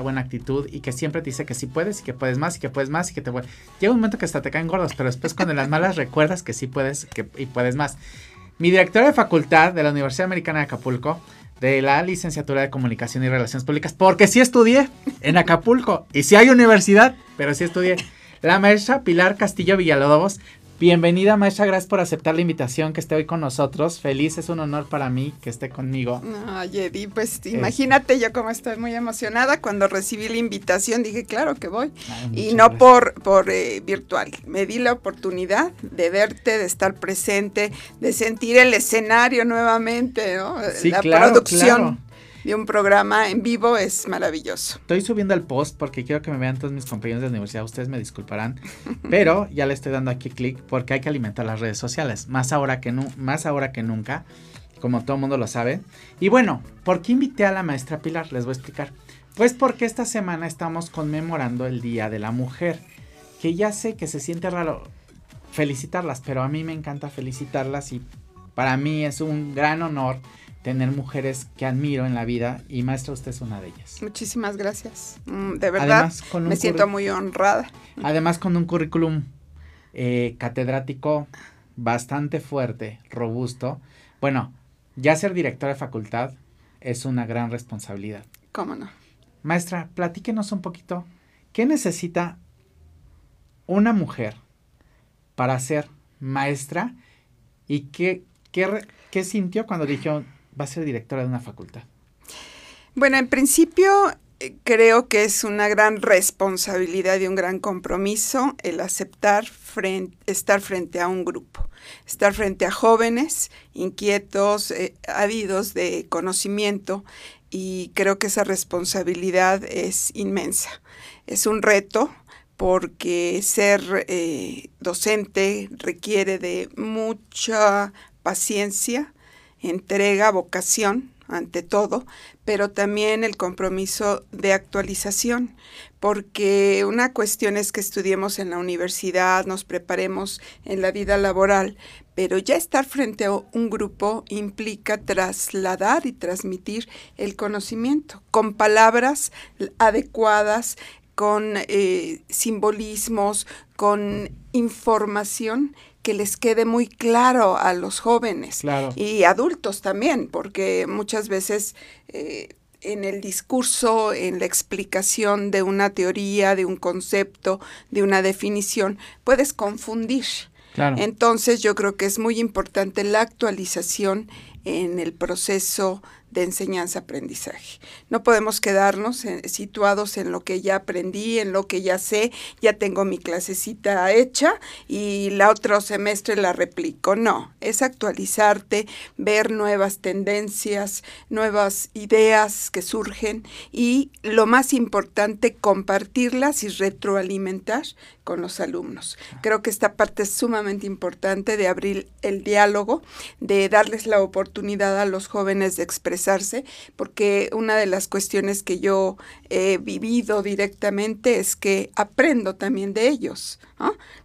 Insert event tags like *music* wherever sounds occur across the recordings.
buena actitud y que siempre te dice que sí puedes y que puedes más y que puedes más y que te Llega un momento que hasta te caen gordos, pero después cuando las malas *laughs* recuerdas que sí puedes que, y puedes más. Mi directora de facultad de la Universidad Americana de Acapulco, de la licenciatura de Comunicación y Relaciones Públicas, porque sí estudié en Acapulco y sí hay universidad, pero sí estudié. La maestra Pilar Castillo Villalobos Bienvenida, maestra, gracias por aceptar la invitación que esté hoy con nosotros. Feliz, es un honor para mí que esté conmigo. Ay, Eddie, pues imagínate yo como estoy muy emocionada. Cuando recibí la invitación dije, claro que voy. y no por, por eh, virtual. Me di la oportunidad de verte, de estar presente, de sentir el escenario nuevamente, ¿no? Sí, la producción de un programa en vivo es maravilloso. Estoy subiendo el post porque quiero que me vean todos mis compañeros de la universidad, ustedes me disculparán, *laughs* pero ya le estoy dando aquí clic porque hay que alimentar las redes sociales, más ahora que, más ahora que nunca, como todo el mundo lo sabe. Y bueno, ¿por qué invité a la maestra Pilar? Les voy a explicar. Pues porque esta semana estamos conmemorando el Día de la Mujer, que ya sé que se siente raro felicitarlas, pero a mí me encanta felicitarlas y para mí es un gran honor tener mujeres que admiro en la vida y maestra, usted es una de ellas. Muchísimas gracias. Mm, de verdad, me siento muy honrada. Además, con un currículum eh, catedrático bastante fuerte, robusto. Bueno, ya ser directora de facultad es una gran responsabilidad. ¿Cómo no? Maestra, platíquenos un poquito. ¿Qué necesita una mujer para ser maestra y qué, qué, qué sintió cuando dijo, va a ser directora de una facultad? Bueno, en principio eh, creo que es una gran responsabilidad y un gran compromiso el aceptar estar frente a un grupo, estar frente a jóvenes inquietos, eh, ávidos de conocimiento y creo que esa responsabilidad es inmensa. Es un reto porque ser eh, docente requiere de mucha paciencia, entrega, vocación, ante todo, pero también el compromiso de actualización, porque una cuestión es que estudiemos en la universidad, nos preparemos en la vida laboral, pero ya estar frente a un grupo implica trasladar y transmitir el conocimiento con palabras adecuadas, con eh, simbolismos, con información que les quede muy claro a los jóvenes y adultos también, porque muchas veces eh, en el discurso, en la explicación de una teoría, de un concepto, de una definición, puedes confundir. Entonces yo creo que es muy importante la actualización en el proceso de enseñanza-aprendizaje. No podemos quedarnos situados en lo que ya aprendí, en lo que ya sé, ya tengo mi clasecita hecha y la otro semestre la replico. No, es actualizarte, ver nuevas tendencias, nuevas ideas que surgen y lo más importante, compartirlas y retroalimentar con los alumnos. Creo que esta parte es sumamente importante de abrir el diálogo, de darles la oportunidad a los jóvenes de expresarse, porque una de las cuestiones que yo he vivido directamente es que aprendo también de ellos.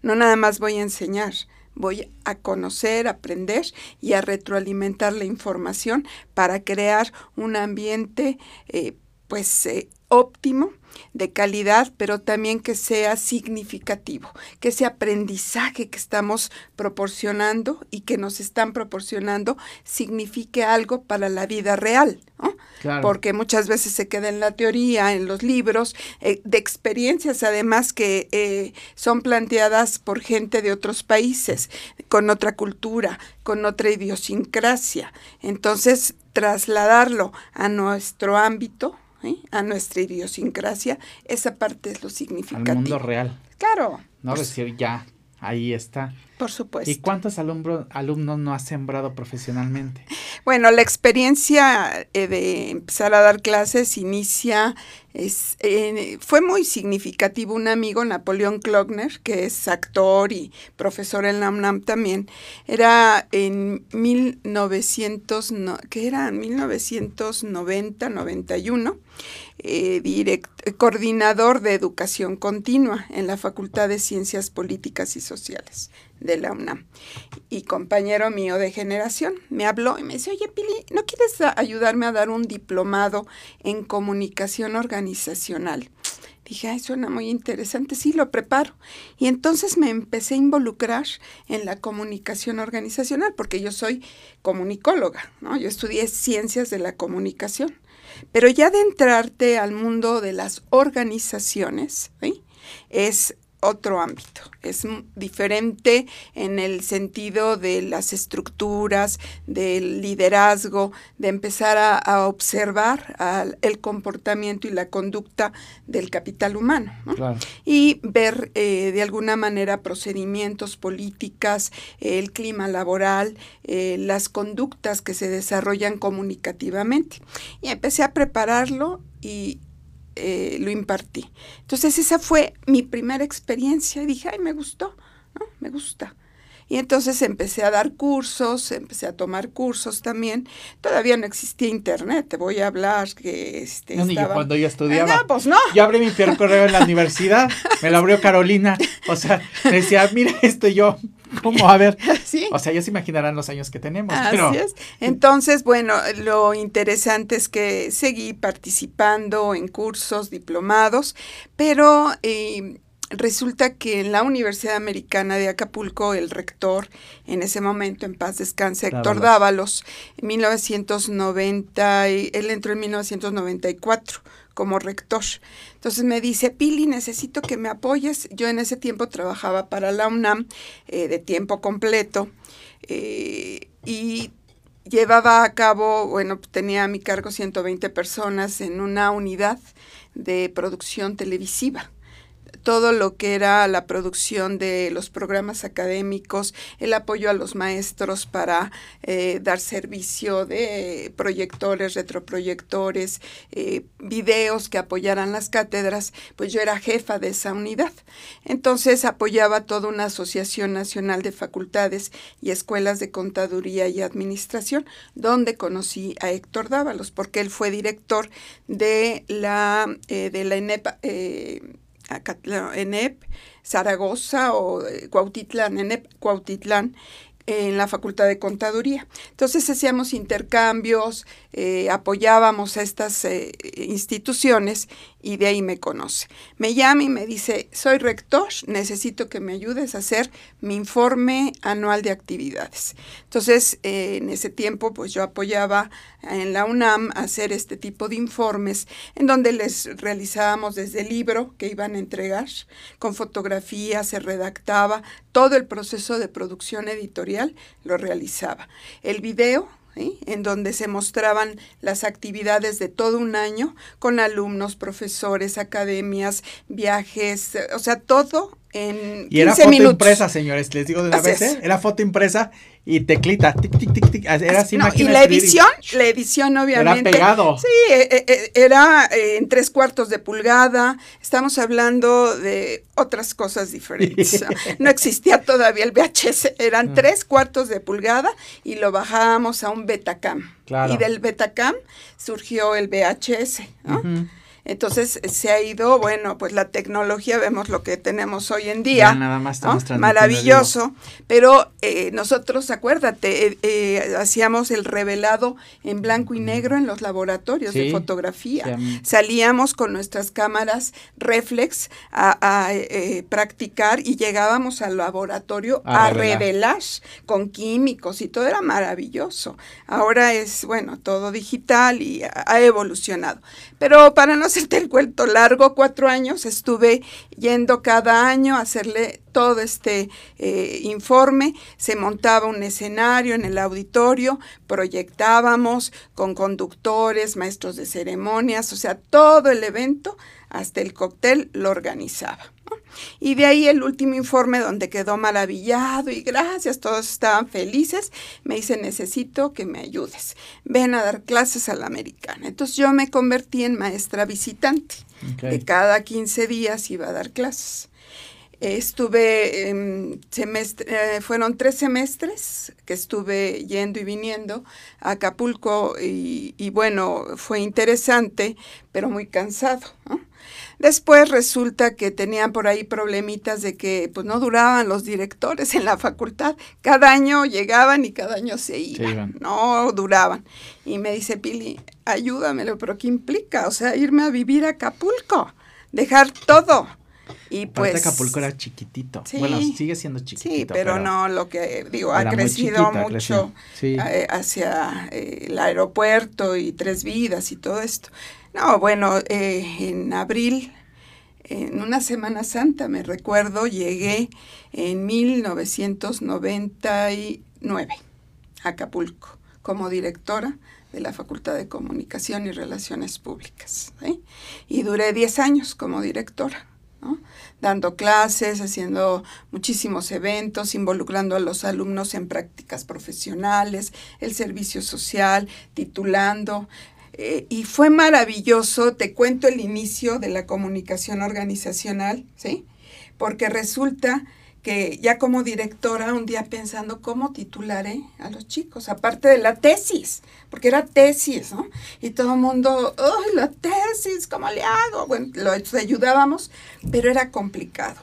No, nada más voy a enseñar, voy a conocer, aprender y a retroalimentar la información para crear un ambiente eh, pues eh, óptimo de calidad, pero también que sea significativo, que ese aprendizaje que estamos proporcionando y que nos están proporcionando signifique algo para la vida real, porque muchas veces se queda en la teoría, en los libros, eh, de experiencias además que eh, son planteadas por gente de otros países, con otra cultura, con otra idiosincrasia. Entonces, trasladarlo a nuestro ámbito, a nuestra idiosincrasia, esa parte es lo significativo. Al mundo real. Claro. No decir ya, ahí está. Por supuesto. ¿Y cuántos alumnos, alumnos no has sembrado profesionalmente? Bueno, la experiencia eh, de empezar a dar clases inicia, es, fue muy significativo. Un amigo, Napoleón Klogner, que es actor y profesor en la UNAM también, era en 1900, no, ¿qué era? 1990, 91, eh, coordinador de educación continua en la Facultad de Ciencias Políticas y Sociales de la UNAM. Y compañero mío de generación me habló y me dice, oye Pili, ¿no quieres ayudarme a dar un diplomado en comunicación organizacional? Dije, ay, suena muy interesante, sí, lo preparo. Y entonces me empecé a involucrar en la comunicación organizacional, porque yo soy comunicóloga, ¿no? Yo estudié ciencias de la comunicación. Pero ya de entrarte al mundo de las organizaciones, es otro ámbito. Es diferente en el sentido de las estructuras, del liderazgo, de empezar a, observar el comportamiento y la conducta del capital humano. Y ver eh, de alguna manera procedimientos, políticas, el clima laboral, eh, las conductas que se desarrollan comunicativamente. Y empecé a prepararlo y eh, lo impartí. Entonces esa fue mi primera experiencia y dije, ay, me gustó, ¿no? Me gusta. Y entonces empecé a dar cursos, empecé a tomar cursos también. Todavía no existía internet, te voy a hablar que este, no, estaba... cuando yo estudiaba. no, pues no. Yo abrí mi primer correo en la universidad, me lo abrió Carolina. O sea, me decía, mira esto yo, *laughs* ¿cómo? A ver. *laughs* ¿Sí? O sea, ellos se imaginarán los años que tenemos. Así es. Entonces, bueno, lo interesante es que seguí participando en cursos, diplomados, pero... Eh, Resulta que en la Universidad Americana de Acapulco, el rector, en ese momento, en paz descanse, Héctor Dávalos, en 1990, él entró en 1994 como rector. Entonces me dice, Pili, necesito que me apoyes. Yo en ese tiempo trabajaba para la UNAM eh, de tiempo completo eh, y llevaba a cabo, bueno, tenía a mi cargo 120 personas en una unidad de producción televisiva todo lo que era la producción de los programas académicos, el apoyo a los maestros para eh, dar servicio de proyectores, retroproyectores, eh, videos que apoyaran las cátedras, pues yo era jefa de esa unidad. Entonces apoyaba toda una asociación nacional de facultades y escuelas de contaduría y administración, donde conocí a Héctor Dávalos, porque él fue director de la, eh, de la ENEP, Zaragoza o eh, Cuautitlán, ENEP, Cuautitlán, en la Facultad de Contaduría. Entonces hacíamos intercambios, eh, apoyábamos a estas eh, instituciones y de ahí me conoce. Me llama y me dice, soy rector, necesito que me ayudes a hacer mi informe anual de actividades. Entonces, eh, en ese tiempo, pues yo apoyaba en la UNAM a hacer este tipo de informes en donde les realizábamos desde el libro que iban a entregar, con fotografías, se redactaba, todo el proceso de producción editorial lo realizaba. El video en donde se mostraban las actividades de todo un año con alumnos, profesores, academias, viajes, o sea, todo en y era foto impresa, señores, les digo de una vez, ¿eh? era foto impresa y teclita, tic, tic, tic, tic, era así Y la edición, la edición obviamente. Era pegado. Sí, eh, eh, eh, era en tres cuartos de pulgada, estamos hablando de otras cosas diferentes. *laughs* no existía todavía el VHS, eran mm. tres cuartos de pulgada y lo bajábamos a un Betacam. Y del Betacam surgió el VHS, ¿no? Entonces se ha ido, bueno, pues la tecnología, vemos lo que tenemos hoy en día. nada más Maravilloso. Pero eh, nosotros, acuérdate, eh, eh, hacíamos el revelado en blanco y negro en los laboratorios de fotografía. Salíamos con nuestras cámaras reflex a, practicar y llegábamos al laboratorio a, revelar. con químicos y todo era maravilloso. Ahora es, bueno, todo digital y ha evolucionado. Pero para no hacerte el cuento largo, cuatro años estuve yendo cada año a hacerle todo este eh, informe. Se montaba un escenario en el auditorio, proyectábamos con conductores, maestros de ceremonias, o sea, todo el evento, hasta el cóctel, lo organizaba. Y de ahí el último informe donde quedó maravillado y gracias, todos estaban felices. Me dice, necesito que me ayudes. Ven a dar clases a la americana. Entonces yo me convertí en maestra visitante. De cada 15 días iba a dar clases. Estuve, en semestre, eh, fueron tres semestres que estuve yendo y viniendo a Acapulco y, y bueno, fue interesante, pero muy cansado. ¿no? Después resulta que tenían por ahí problemitas de que pues no duraban los directores en la facultad. Cada año llegaban y cada año se iban. No duraban. Y me dice Pili, ayúdamelo, pero ¿qué implica? O sea, irme a vivir a Acapulco, dejar todo. Y pues Acapulco era chiquitito. bueno, sigue siendo chiquitito. Sí, pero, no lo que digo, ha crecido mucho eh, hacia eh, el aeropuerto y Tres Vidas y todo esto. No, bueno, eh, en abril, en una Semana Santa, me recuerdo, llegué en 1999 a Acapulco como directora de la Facultad de Comunicación y Relaciones Públicas. Y duré 10 años como directora. Dando clases, haciendo muchísimos eventos, involucrando a los alumnos en prácticas profesionales, el servicio social, titulando. Eh, y fue maravilloso, te cuento el inicio de la comunicación organizacional, ¿sí? Porque resulta que ya como directora un día pensando cómo titularé a los chicos, aparte de la tesis, porque era tesis, ¿no? Y todo el mundo, ¡ay, la tesis! ¿Cómo le hago? Bueno, lo ayudábamos, pero era complicado.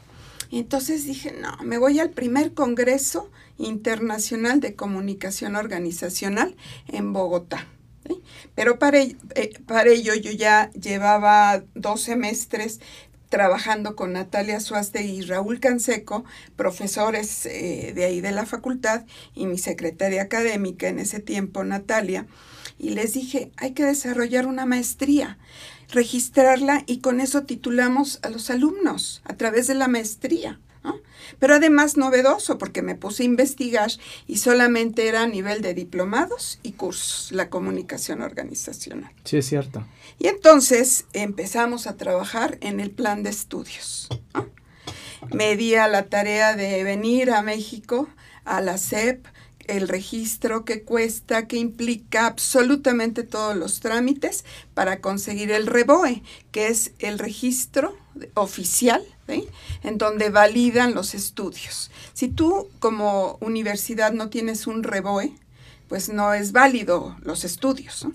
Y entonces dije, no, me voy al primer Congreso Internacional de Comunicación Organizacional en Bogotá. Pero para, eh, para ello yo ya llevaba dos semestres trabajando con Natalia Suaste y Raúl Canseco, profesores eh, de ahí de la facultad, y mi secretaria académica en ese tiempo, Natalia, y les dije, hay que desarrollar una maestría, registrarla y con eso titulamos a los alumnos a través de la maestría. Pero además novedoso porque me puse a investigar y solamente era a nivel de diplomados y cursos, la comunicación organizacional. Sí, es cierto. Y entonces empezamos a trabajar en el plan de estudios. Me di a la tarea de venir a México, a la CEP, el registro que cuesta, que implica absolutamente todos los trámites para conseguir el REBOE, que es el registro oficial en donde validan los estudios. Si tú como universidad no tienes un REBOE, pues no es válido los estudios.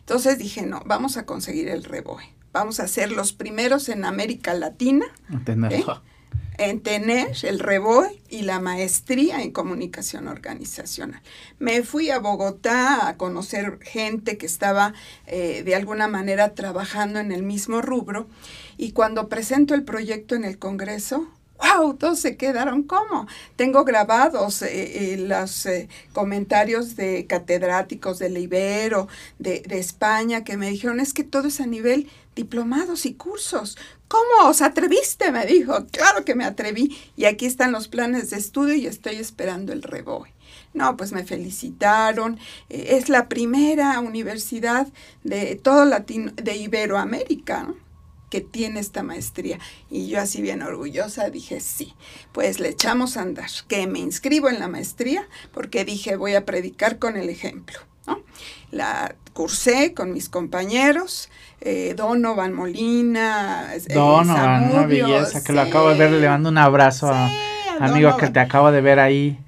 Entonces dije, no, vamos a conseguir el REBOE. Vamos a ser los primeros en América Latina *laughs* en tener el REBOE y la maestría en comunicación organizacional. Me fui a Bogotá a conocer gente que estaba eh, de alguna manera trabajando en el mismo rubro y cuando presento el proyecto en el Congreso, ¡wow! Todos se quedaron como. Tengo grabados eh, eh, los comentarios de catedráticos de Libero, de, de, España, que me dijeron, es que todo es a nivel diplomados y cursos. ¿Cómo os atreviste? Me dijo. Claro que me atreví. Y aquí están los planes de estudio y estoy esperando el reboe. No, pues me felicitaron. es la primera universidad de todo Latino, de Iberoamérica, ¿no? que tiene esta maestría. Y yo así bien orgullosa dije, sí, pues le echamos a andar, que me inscribo en la maestría porque dije, voy a predicar con el ejemplo. La cursé con mis compañeros, eh, Donovan Molina, eh, Donovan, una belleza, que lo acabo de ver, le mando un abrazo a amigo que te acabo de ver ahí,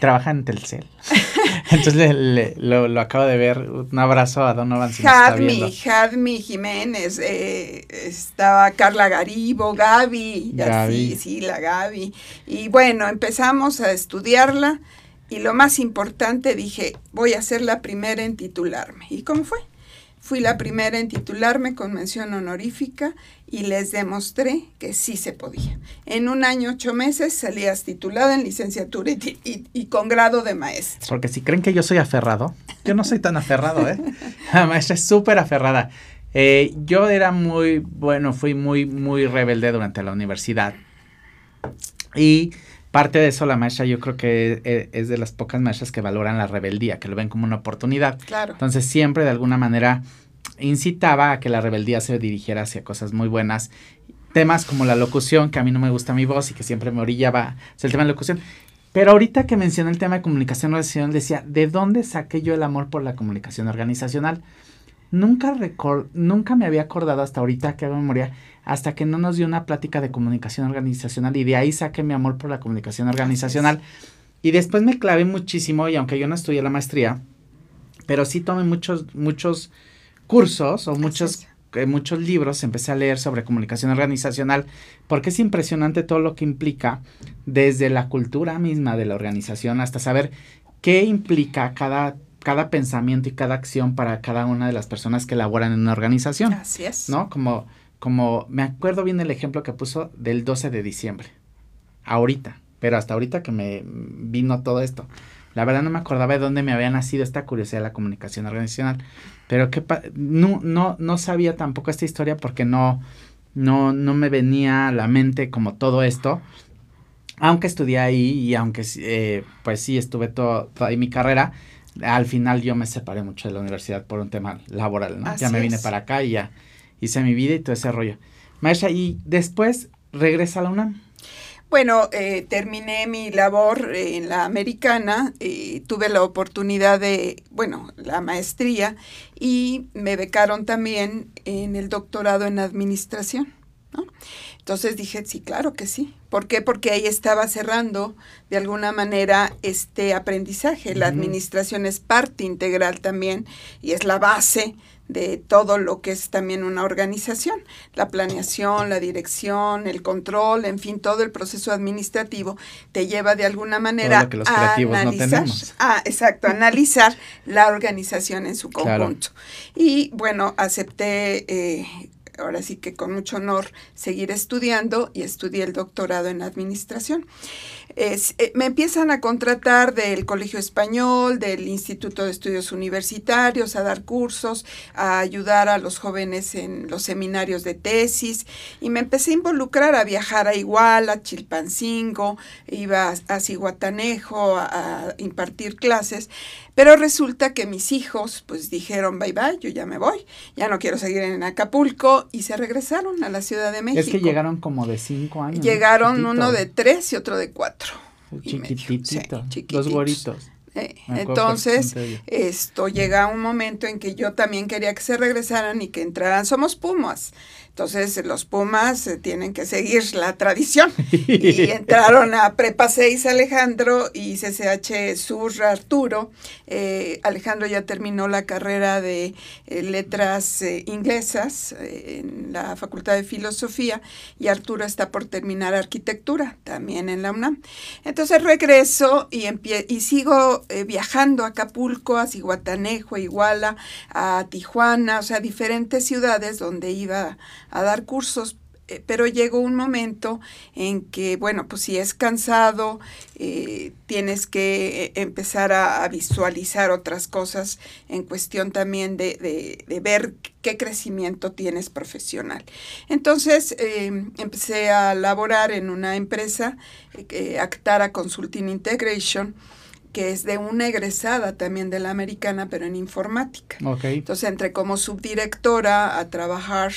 trabaja en Telcel. *laughs* Entonces lo, acabo de ver. Un abrazo a Donovan. Si Jadmi, Jadmi Jiménez, eh, estaba Carla Garibo, Gaby, Gaby. sí, la Gaby. Y bueno, empezamos a estudiarla y lo más importante dije, voy a ser la primera en titularme. ¿Y cómo fue? Fui la primera en titularme con mención honorífica y les demostré que sí se podía. En un año, ocho meses, salías titulada en licenciatura y, con grado de maestro. Porque si creen que yo soy aferrado, yo no soy tan aferrado, ¿eh? *laughs* La maestra es súper aferrada. Eh, yo era muy, bueno, fui muy, muy rebelde durante la universidad. Y parte de eso la maestra yo creo que e, es de las pocas maestras que valoran la rebeldía, que lo ven como una oportunidad. Claro. Entonces siempre de alguna manera incitaba a que la rebeldía se dirigiera hacia cosas muy buenas. Temas como la locución, que a mí no me gusta mi voz y que siempre me orillaba hacia el tema de locución. Pero ahorita que mencioné el tema de comunicación organizacional, decía, ¿de dónde saqué yo el amor por la comunicación organizacional? Nunca, nunca me había acordado hasta ahorita que hago memoria hasta que no nos dio una plática de comunicación organizacional y de ahí saqué mi amor por la comunicación organizacional. Y después me clavé muchísimo y aunque yo no estudié la maestría, pero sí tomé muchos, muchos cursos o muchos eh, muchos libros, empecé a leer sobre comunicación organizacional, porque es impresionante todo lo que implica desde la cultura misma de la organización hasta saber qué implica cada, cada pensamiento y cada acción para cada una de las personas que laboran en una organización. Así es. ¿No? Como, como me acuerdo bien el ejemplo que puso del 12 de diciembre. Ahorita, pero hasta ahorita que me vino todo esto. La verdad no me acordaba de dónde me había nacido esta curiosidad de la comunicación organizacional, pero que no, no, no sabía tampoco esta historia porque no, no, no me venía a la mente como todo esto. Aunque estudié ahí y aunque eh, pues sí estuve todo, toda mi carrera, al final yo me separé mucho de la universidad por un tema laboral, ¿no? ya me vine para acá y ya hice mi vida y todo ese rollo. Maestra, y después regresa a la UNAM. Bueno, eh, terminé mi labor en la americana, y tuve la oportunidad de, bueno, la maestría y me becaron también en el doctorado en administración. ¿no? Entonces dije, sí, claro que sí. ¿Por qué? Porque ahí estaba cerrando de alguna manera este aprendizaje. La administración es parte integral también y es la base de todo lo que es también una organización, la planeación, la dirección, el control, en fin, todo el proceso administrativo te lleva de alguna manera a analizar, ah, exacto, analizar la organización en su conjunto. Y bueno, acepté eh, ahora sí que con mucho honor seguir estudiando y estudié el doctorado en administración. Eh, me empiezan a contratar del Colegio Español, del Instituto de Estudios Universitarios, a dar cursos, a ayudar a los jóvenes en los seminarios de tesis y me empecé a involucrar a viajar a Iguala, Chilpancingo, iba a, a Cihuatanejo a impartir clases pero resulta que mis hijos pues dijeron bye bye, yo ya me voy, ya no quiero seguir en Acapulco y se regresaron a la Ciudad de México. Es que llegaron como de cinco años. Llegaron uno de tres y otro de cuatro. Chiquitito, dos güeritos. Eh, entonces, esto llega un momento en que yo también quería que se regresaran y que entraran. Somos Pumas. Entonces los Pumas eh, tienen que seguir la tradición *laughs* y entraron a Prepa 6 Alejandro y CCH Sur Arturo. Eh, Alejandro ya terminó la carrera de eh, letras inglesas en la Facultad de Filosofía y Arturo está por terminar arquitectura también en la UNAM. Entonces regreso y, y sigo viajando a Acapulco, a Ciguatanejo, a Iguala, a Tijuana, o sea, diferentes ciudades donde iba a dar cursos, eh, pero llegó un momento en que, bueno, pues si es cansado, eh, tienes que eh, empezar a, visualizar otras cosas en cuestión también de, de, ver qué crecimiento tienes profesional. Entonces empecé a laborar en una empresa, Actara Consulting Integration, que es de una egresada también de la americana, pero en informática. Entonces entré como subdirectora a trabajar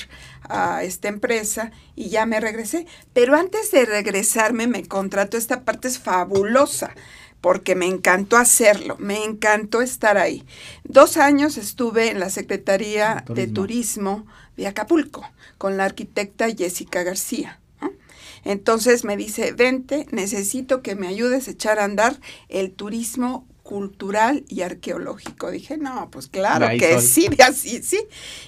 a esta empresa y ya me regresé. Pero antes de regresarme me contrató, esta parte es fabulosa porque me encantó hacerlo, me encantó estar ahí. Dos años estuve en la Secretaría de Turismo de Acapulco con la arquitecta Jessica García. Entonces me dice, vente, necesito que me ayudes a echar a andar el turismo cultural y arqueológico. Dije, no, pues claro que sí, así, sí.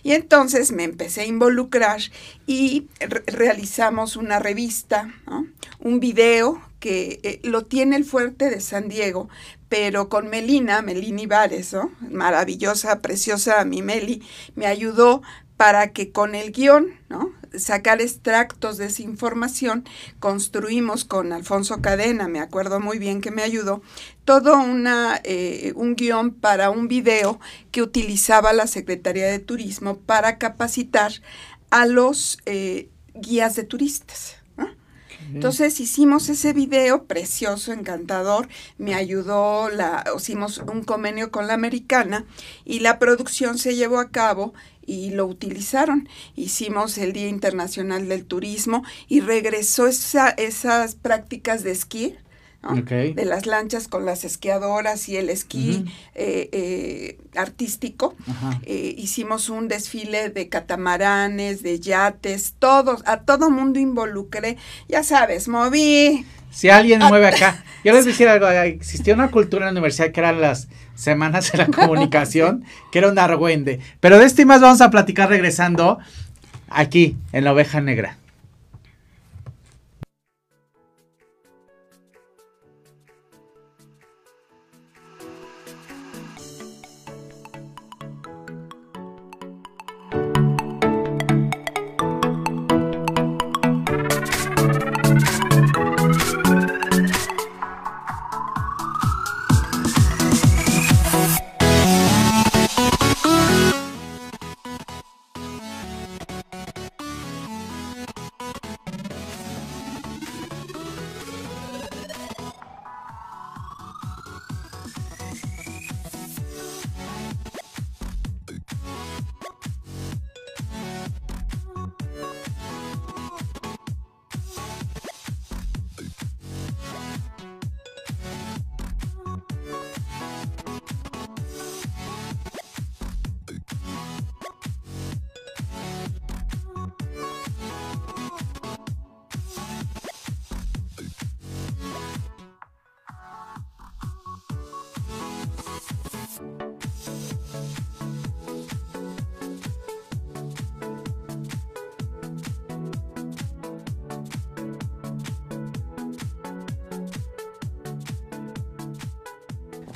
Y entonces me empecé a involucrar y realizamos una revista, un video que eh, lo tiene el Fuerte de San Diego, pero con Melina, Melini Vares, ¿no? maravillosa, preciosa mi Meli, me ayudó para que con el guion, ¿no? Sacar extractos de esa información, construimos con Alfonso Cadena, me acuerdo muy bien que me ayudó, todo una, eh, un guion para un video que utilizaba la Secretaría de Turismo para capacitar a los eh, guías de turistas. Entonces hicimos ese video precioso, encantador, me ayudó, la, hicimos un convenio con la americana y la producción se llevó a cabo y lo utilizaron. Hicimos el Día Internacional del Turismo y regresó esa, esas prácticas de esquí. de las lanchas con las esquiadoras y el esquí eh, eh, artístico. Eh, hicimos un desfile de catamaranes, de yates, todos, a todo mundo involucré. Ya sabes, moví Si alguien mueve acá, yo les decía *laughs* algo, existía una cultura en la universidad que eran las semanas de la *laughs* comunicación, que era un argüende. Pero de esto y más vamos a platicar regresando aquí, en la oveja negra.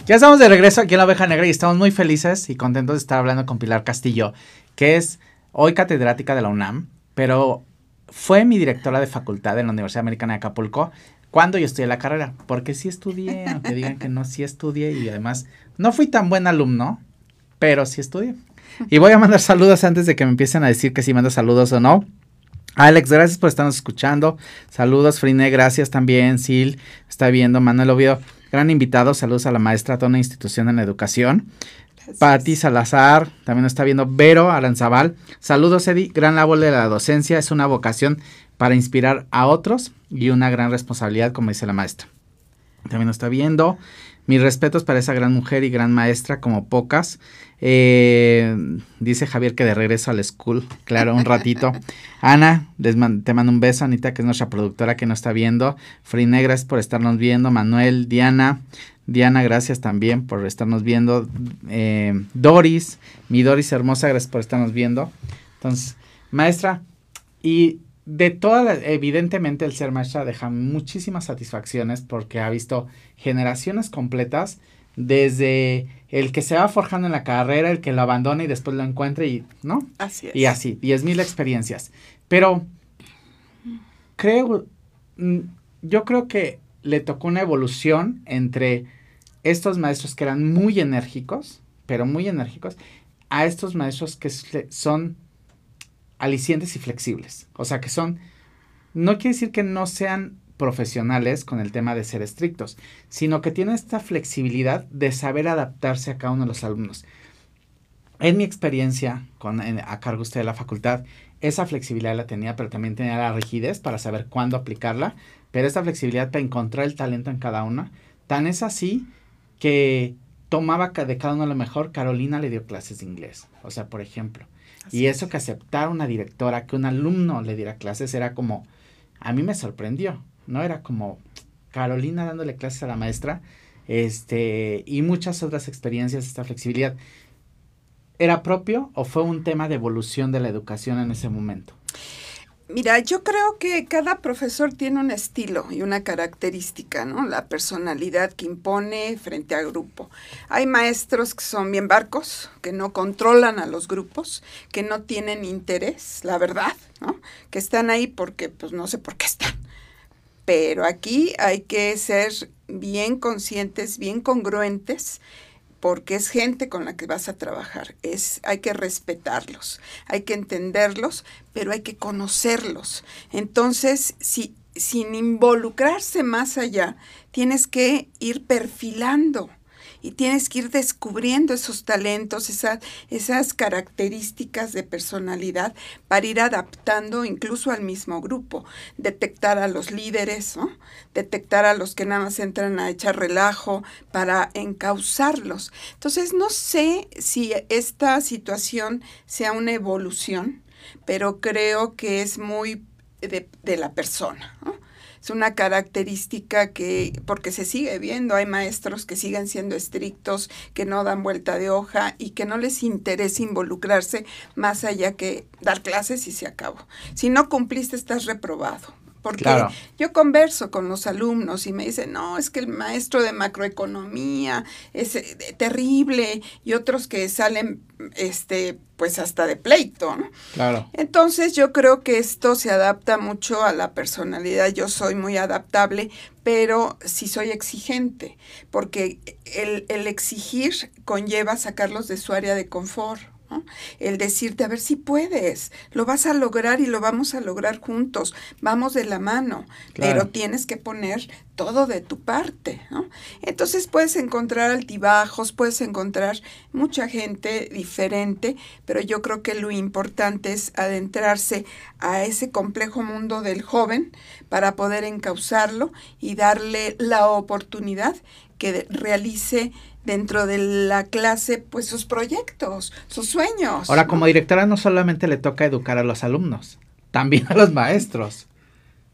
Ya estamos de regreso aquí en la Oveja Negra y estamos muy felices y contentos de estar hablando con Pilar Castillo, que es hoy catedrática de la UNAM, pero fue mi directora de facultad en la Universidad Americana de Acapulco cuando yo estudié la carrera, porque sí estudié, aunque digan que no, sí estudié y además no fui tan buen alumno, pero sí estudié. Y voy a mandar saludos antes de que me empiecen a decir que si mando saludos o no. Alex, gracias por estarnos escuchando. Saludos, Frine, gracias también. Sil, está viendo. Manuel Oviedo, gran invitado. Saludos a la maestra, a toda una institución en la educación. Pati Salazar, también está viendo. Vero Aranzabal, saludos, Eddie. Gran labor de la docencia, es una vocación para inspirar a otros y una gran responsabilidad, como dice la maestra. También nos está viendo. Mis respetos para esa gran mujer y gran maestra como pocas. Eh, dice Javier que de regreso al school, claro, un ratito. *laughs* Ana, les te mando un beso, Anita, que es nuestra productora que nos está viendo. Frine, gracias por estarnos viendo. Manuel, Diana, Diana, gracias también por estarnos viendo. Eh, Doris, mi Doris hermosa, gracias por estarnos viendo. Entonces, maestra, y de toda evidentemente el ser maestra deja muchísimas satisfacciones porque ha visto generaciones completas desde el que se va forjando en la carrera, el que lo abandona y después lo encuentra y, ¿no? Así es. Y así, diez mil experiencias. Pero creo, mm, yo creo que le tocó una evolución entre estos maestros que eran muy enérgicos, pero muy enérgicos, a estos maestros que son alicientes y flexibles. O sea, que son, no quiere decir que no sean profesionales con el tema de ser estrictos, sino que tienen esta flexibilidad de saber adaptarse a cada uno de los alumnos. En mi experiencia con, a cargo usted de la facultad, esa flexibilidad la tenía, pero también tenía la rigidez para saber cuándo aplicarla, pero esta flexibilidad para encontrar el talento en cada una. Tan es así que tomaba de cada uno lo mejor. Carolina le dio clases de inglés, o sea, por ejemplo y eso que aceptara una directora, que un alumno le diera clases, era como, a mí me sorprendió, ¿no? Era como Carolina dándole clases a la maestra, este, y muchas otras experiencias, esta flexibilidad. ¿Era propio o fue un tema de evolución de la educación en ese momento? Mira, yo creo que cada profesor tiene un estilo y una característica, ¿no? La personalidad que impone frente al grupo. Hay maestros que son bien barcos, que no controlan a los grupos, que no tienen interés, la verdad, ¿no? Que están ahí porque, pues no sé por qué están. Pero aquí hay que ser bien conscientes, bien congruentes porque es gente con la que vas a trabajar. Es, hay que respetarlos, hay que entenderlos, pero hay que conocerlos. Entonces, si, sin involucrarse más allá, tienes que ir perfilando y tienes que ir descubriendo esos talentos, esas, esas características de personalidad para ir adaptando incluso al mismo grupo, detectar a los líderes, detectar a los que nada más entran a echar relajo para encauzarlos. Entonces, no sé si esta situación sea una evolución, pero creo que es muy de, la persona. Es una característica que, porque se sigue viendo, hay maestros que siguen siendo estrictos, que no dan vuelta de hoja y que no les interesa involucrarse más allá que dar clases y se acabó. Si no cumpliste, estás reprobado. Porque yo converso con los alumnos y me dicen, no, es que el maestro de macroeconomía es eh, terrible y otros que salen, este, pues hasta de pleito, ¿no? Claro. Entonces yo creo que esto se adapta mucho a la personalidad. Yo soy muy adaptable, pero sí soy exigente, porque el, el exigir conlleva sacarlos de su área de confort. El decirte, a ver si puedes, lo vas a lograr y lo vamos a lograr juntos, vamos de la mano, pero tienes que poner todo de tu parte, ¿no? Entonces puedes encontrar altibajos, puedes encontrar mucha gente diferente, pero yo creo que lo importante es adentrarse a ese complejo mundo del joven para poder encauzarlo y darle la oportunidad que realice dentro de la clase pues sus proyectos, sus sueños. Ahora, como directora no solamente le toca educar a los alumnos, también a los maestros.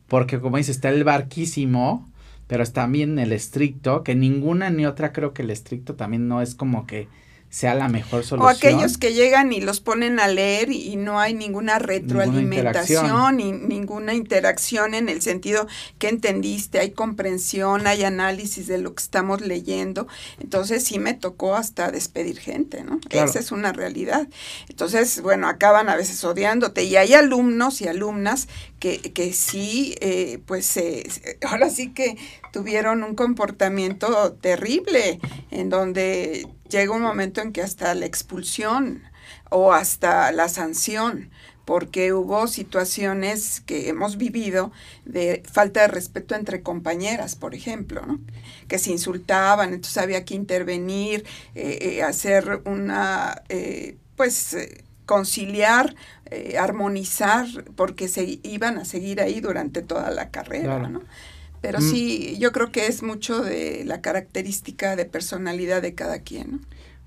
Porque como dice, está el barquísimo, pero está también el estricto, que ninguna ni otra creo que el estricto también no es como que sea la mejor solución. O aquellos que llegan y los ponen a leer y no hay ninguna retroalimentación ni ninguna interacción en el sentido que entendiste, hay comprensión, hay análisis de lo que estamos leyendo. Entonces sí me tocó hasta despedir gente, ¿no? Esa es una realidad. Entonces, bueno, acaban a veces odiándote y hay alumnos y alumnas que, que sí, eh, pues eh, ahora sí que tuvieron un comportamiento terrible en donde llega un momento en que hasta la expulsión o hasta la sanción, porque hubo situaciones que hemos vivido de falta de respeto entre compañeras, por ejemplo, ¿no? que se insultaban, entonces había que intervenir, eh, eh, hacer una, eh, pues, conciliar, armonizar, porque se iban a seguir ahí durante toda la carrera, ¿no? Pero mm. sí, yo creo que es mucho de la característica de personalidad de cada quien.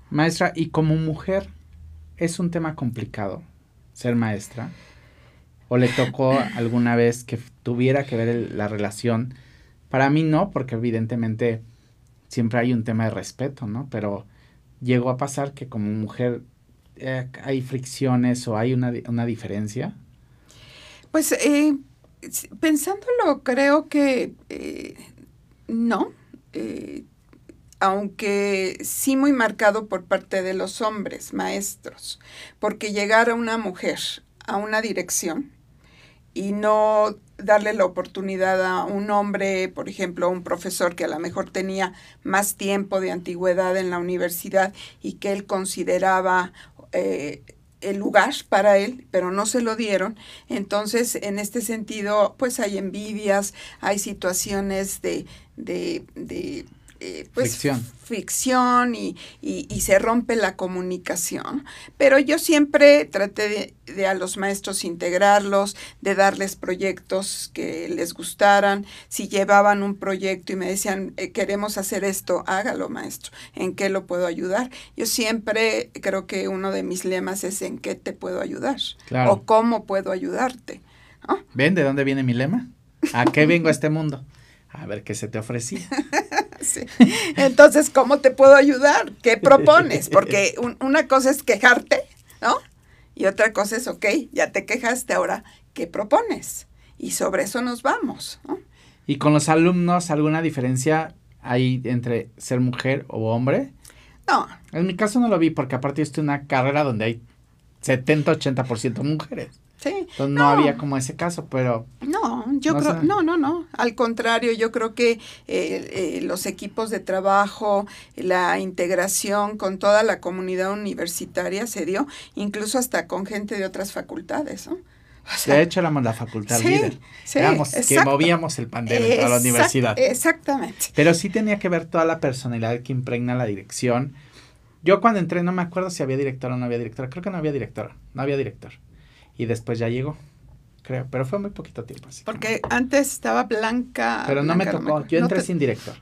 Maestra, y como mujer, ¿es un tema complicado ser maestra? ¿O le tocó *laughs* alguna vez que tuviera que ver la relación? Para mí no, porque evidentemente siempre hay un tema de respeto, ¿no? Pero llegó a pasar que como mujer eh, hay fricciones o hay una, una diferencia. Pues eh, pensándolo, creo que eh, no, eh, aunque sí muy marcado por parte de los hombres, maestros, porque llegar a una mujer a una dirección y no darle la oportunidad a un hombre, por ejemplo, un profesor que a lo mejor tenía más tiempo de antigüedad en la universidad y que él consideraba eh, el lugar para él, pero no se lo dieron. Entonces, en este sentido, pues hay envidias, hay situaciones de, de, de eh, pues, fricción, y, y, se rompe la comunicación. Pero yo siempre traté de, a los maestros integrarlos, de darles proyectos que les gustaran. Si llevaban un proyecto y me decían, eh, queremos hacer esto, hágalo maestro, ¿en qué lo puedo ayudar? Yo siempre creo que uno de mis lemas es en qué te puedo ayudar o cómo puedo ayudarte. ¿Ven de dónde viene mi lema? ¿A qué vengo a este mundo? A ver qué se te ofrecía. *laughs* Entonces, ¿cómo te puedo ayudar? ¿Qué propones? Porque una cosa es quejarte, ¿no? Y otra cosa es, ok, ya te quejaste, ahora, ¿qué propones? Y sobre eso nos vamos, ¿no? ¿Y con los alumnos alguna diferencia hay entre ser mujer o hombre? No. En mi caso no lo vi porque aparte yo estoy en una carrera donde hay 70-80% mujeres. Entonces no, había como ese caso, pero... No, yo creo, no, no, no. Al contrario, yo creo que eh, eh, los equipos de trabajo, la integración con toda la comunidad universitaria se dio, incluso hasta con gente de otras facultades, ¿no? de hecho, éramos la facultad líder. éramos que movíamos el pandero en toda la universidad. Exactamente. Pero sí tenía que ver toda la personalidad que impregna la dirección. Yo cuando entré no me acuerdo si había directora o no había directora. Creo que no había directora. No había director y después ya llegó, creo, pero fue muy poquito tiempo. Así Porque antes estaba Blanca. Pero no me tocó, yo entré sin director.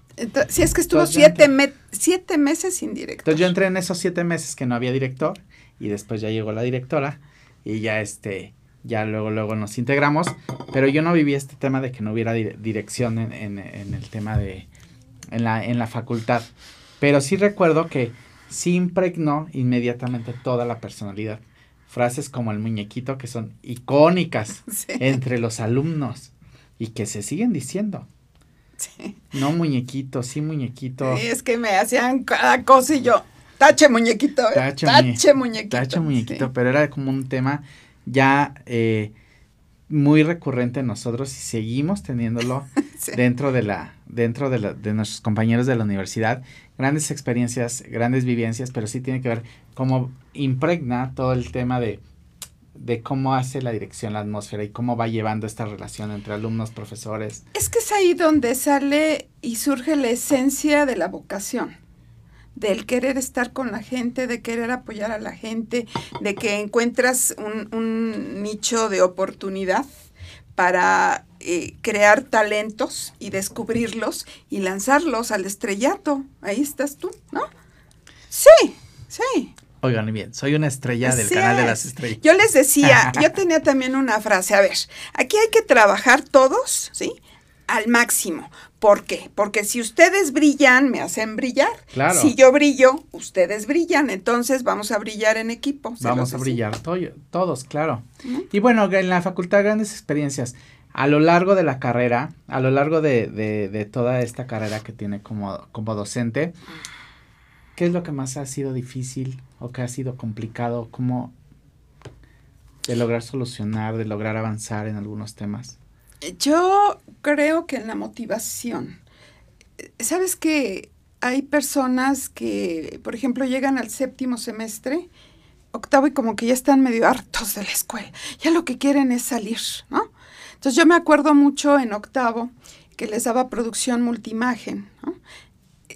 Si es que estuvo siete, siete meses sin director. Entonces yo entré en esos siete meses que no había director y después ya llegó la directora y ya este, ya luego, luego nos integramos, pero yo no viví este tema de que no hubiera dirección en, en, en, el tema de, en la, en la facultad, pero sí recuerdo que sí impregnó inmediatamente toda la personalidad. Frases como el muñequito que son icónicas *laughs* entre los alumnos y que se siguen diciendo. Sí. No muñequito, sí muñequito. Sí, es que me hacían cada cosa y yo, tache muñequito, eh, tache, muñequito. Tache muñequito, pero era como un tema ya eh, muy recurrente en nosotros y seguimos teniéndolo *laughs* dentro de la dentro de, la, de nuestros compañeros de la universidad grandes experiencias grandes vivencias pero sí tiene que ver cómo impregna todo el tema de de cómo hace la dirección la atmósfera y cómo va llevando esta relación entre alumnos profesores es que es ahí donde sale y surge la esencia de la vocación del querer estar con la gente, de querer apoyar a la gente, de que encuentras un, nicho de oportunidad para eh, crear talentos y descubrirlos y lanzarlos al estrellato. Ahí estás tú, ¿no? Sí, sí. Oigan bien, soy una estrella del canal de las estrellas. Yo les decía, *laughs* yo tenía también una frase, a ver, aquí hay que trabajar todos, ¿sí? Al máximo, ¿Por qué? Porque si ustedes brillan, me hacen brillar. Claro. Si yo brillo, ustedes brillan. Entonces vamos a brillar en equipo. Vamos a brillar todos, claro. Y bueno, en la facultad grandes experiencias. A lo largo de la carrera, a lo largo de, de, de toda esta carrera que tiene como, como docente, ¿qué es lo que más ha sido difícil o que ha sido complicado? ¿Cómo de lograr solucionar, de lograr avanzar en algunos temas? Yo creo que en la motivación. ¿Sabes que hay personas que, por ejemplo, llegan al séptimo semestre, octavo, y como que ya están medio hartos de la escuela? Ya lo que quieren es salir, ¿no? Entonces yo me acuerdo mucho en octavo que les daba producción multimagen, ¿no?